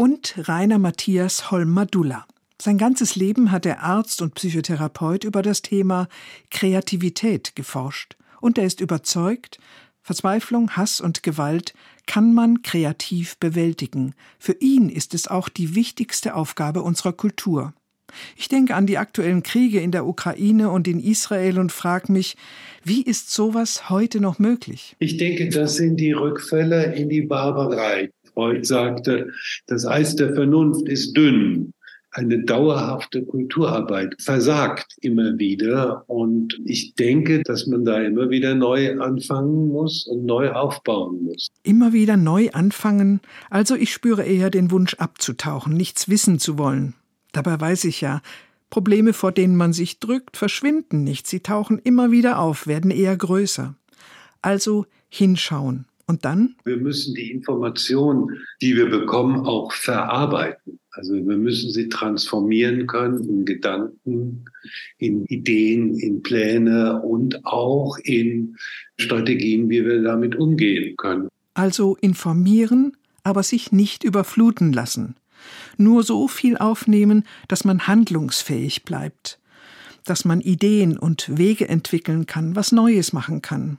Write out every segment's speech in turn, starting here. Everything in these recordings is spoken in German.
Und Rainer Matthias Holm-Madulla. Sein ganzes Leben hat er Arzt und Psychotherapeut über das Thema Kreativität geforscht. Und er ist überzeugt, Verzweiflung, Hass und Gewalt kann man kreativ bewältigen. Für ihn ist es auch die wichtigste Aufgabe unserer Kultur. Ich denke an die aktuellen Kriege in der Ukraine und in Israel und frage mich, wie ist sowas heute noch möglich? Ich denke, das sind die Rückfälle in die Barbarei. Freud sagte, das Eis der Vernunft ist dünn eine dauerhafte Kulturarbeit versagt immer wieder. Und ich denke, dass man da immer wieder neu anfangen muss und neu aufbauen muss. Immer wieder neu anfangen. Also ich spüre eher den Wunsch abzutauchen, nichts wissen zu wollen. Dabei weiß ich ja, Probleme, vor denen man sich drückt, verschwinden nicht. Sie tauchen immer wieder auf, werden eher größer. Also hinschauen. Und dann? Wir müssen die Informationen, die wir bekommen, auch verarbeiten. Also wir müssen sie transformieren können in Gedanken, in Ideen, in Pläne und auch in Strategien, wie wir damit umgehen können. Also informieren, aber sich nicht überfluten lassen. Nur so viel aufnehmen, dass man handlungsfähig bleibt, dass man Ideen und Wege entwickeln kann, was Neues machen kann.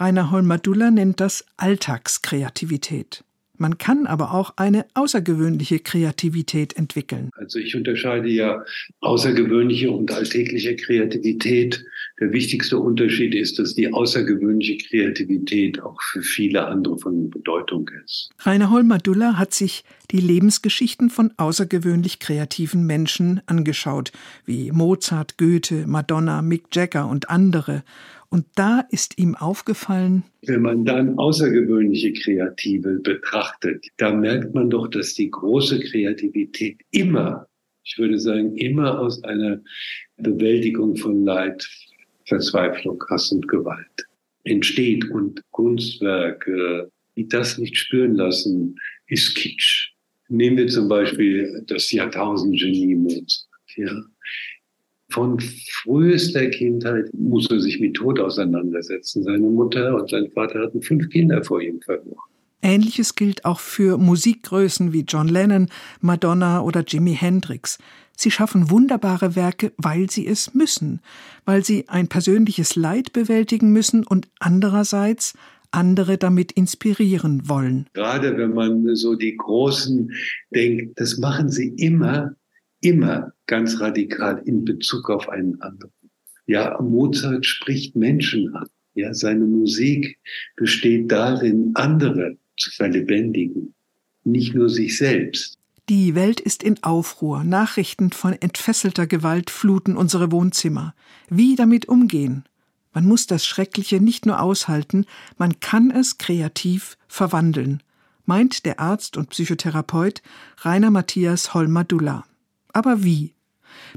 Rainer Holmadulla nennt das Alltagskreativität. Man kann aber auch eine außergewöhnliche Kreativität entwickeln. Also ich unterscheide ja außergewöhnliche und alltägliche Kreativität. Der wichtigste Unterschied ist, dass die außergewöhnliche Kreativität auch für viele andere von Bedeutung ist. Rainer Holmadulla hat sich die Lebensgeschichten von außergewöhnlich kreativen Menschen angeschaut, wie Mozart, Goethe, Madonna, Mick Jagger und andere und da ist ihm aufgefallen, wenn man dann außergewöhnliche Kreative betrachtet, da merkt man doch, dass die große Kreativität immer, ich würde sagen, immer aus einer Bewältigung von Leid, Verzweiflung, Hass und Gewalt entsteht. Und Kunstwerke, die das nicht spüren lassen, ist Kitsch. Nehmen wir zum Beispiel das Jahrtausendgenie Mozart. Ja. Von frühester Kindheit muss er sich mit Tod auseinandersetzen. Seine Mutter und sein Vater hatten fünf Kinder vor ihm verloren. Ähnliches gilt auch für Musikgrößen wie John Lennon, Madonna oder Jimi Hendrix. Sie schaffen wunderbare Werke, weil sie es müssen, weil sie ein persönliches Leid bewältigen müssen und andererseits andere damit inspirieren wollen. Gerade wenn man so die Großen denkt, das machen sie immer, immer ganz radikal in Bezug auf einen anderen. Ja, Mozart spricht Menschen an. Ja, seine Musik besteht darin, andere zu verlebendigen, nicht nur sich selbst. Die Welt ist in Aufruhr. Nachrichten von entfesselter Gewalt fluten unsere Wohnzimmer. Wie damit umgehen? Man muss das Schreckliche nicht nur aushalten, man kann es kreativ verwandeln, meint der Arzt und Psychotherapeut Rainer Matthias Holmadulla. Aber wie?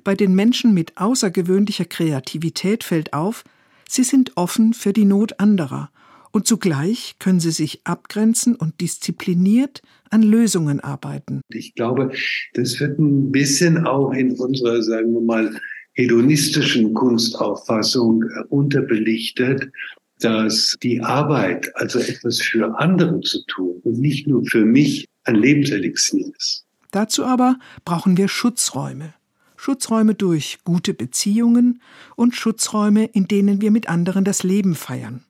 Bei den Menschen mit außergewöhnlicher Kreativität fällt auf, sie sind offen für die Not anderer und zugleich können sie sich abgrenzen und diszipliniert an Lösungen arbeiten. Ich glaube, das wird ein bisschen auch in unserer, sagen wir mal, hedonistischen Kunstauffassung unterbelichtet, dass die Arbeit, also etwas für andere zu tun und nicht nur für mich, ein Lebenselixier ist. Dazu aber brauchen wir Schutzräume. Schutzräume durch gute Beziehungen und Schutzräume, in denen wir mit anderen das Leben feiern.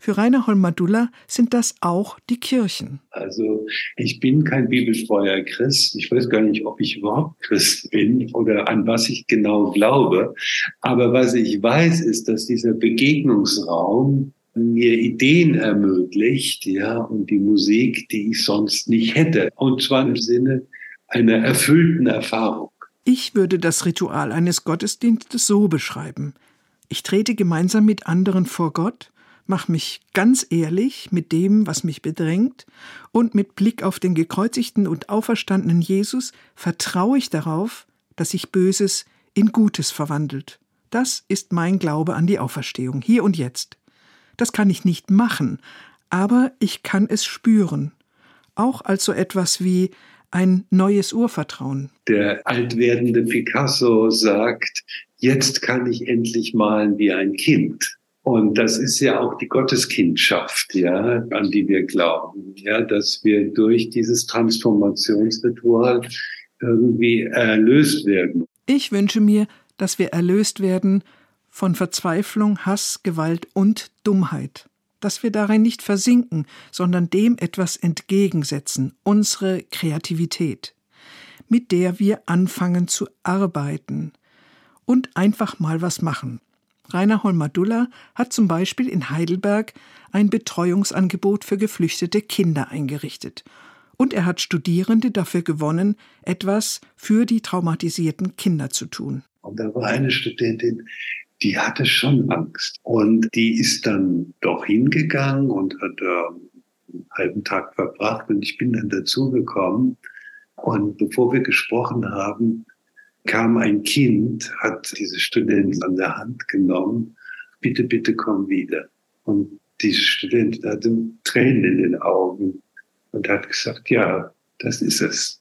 Für Rainer Holmadulla sind das auch die Kirchen. Also ich bin kein bibeltreuer Christ. Ich weiß gar nicht, ob ich überhaupt Christ bin oder an was ich genau glaube. Aber was ich weiß, ist, dass dieser Begegnungsraum mir Ideen ermöglicht, ja, und die Musik, die ich sonst nicht hätte. Und zwar im Sinne einer erfüllten Erfahrung. Ich würde das Ritual eines Gottesdienstes so beschreiben. Ich trete gemeinsam mit anderen vor Gott, mache mich ganz ehrlich mit dem, was mich bedrängt, und mit Blick auf den gekreuzigten und auferstandenen Jesus vertraue ich darauf, dass sich Böses in Gutes verwandelt. Das ist mein Glaube an die Auferstehung, hier und jetzt. Das kann ich nicht machen, aber ich kann es spüren. Auch als so etwas wie ein neues Urvertrauen. Der altwerdende Picasso sagt, jetzt kann ich endlich malen wie ein Kind. Und das ist ja auch die Gotteskindschaft, ja, an die wir glauben, ja, dass wir durch dieses Transformationsritual irgendwie erlöst werden. Ich wünsche mir, dass wir erlöst werden von Verzweiflung, Hass, Gewalt und Dummheit. Dass wir darin nicht versinken, sondern dem etwas entgegensetzen, unsere Kreativität, mit der wir anfangen zu arbeiten und einfach mal was machen. Rainer Holmer-Duller hat zum Beispiel in Heidelberg ein Betreuungsangebot für geflüchtete Kinder eingerichtet. Und er hat Studierende dafür gewonnen, etwas für die traumatisierten Kinder zu tun. Und da war eine Studentin, die hatte schon Angst. Und die ist dann doch hingegangen und hat äh, einen halben Tag verbracht. Und ich bin dann dazugekommen. Und bevor wir gesprochen haben, kam ein Kind, hat diese Studentin an der Hand genommen, bitte, bitte komm wieder. Und diese Studentin hatte Tränen in den Augen und hat gesagt, ja, das ist es.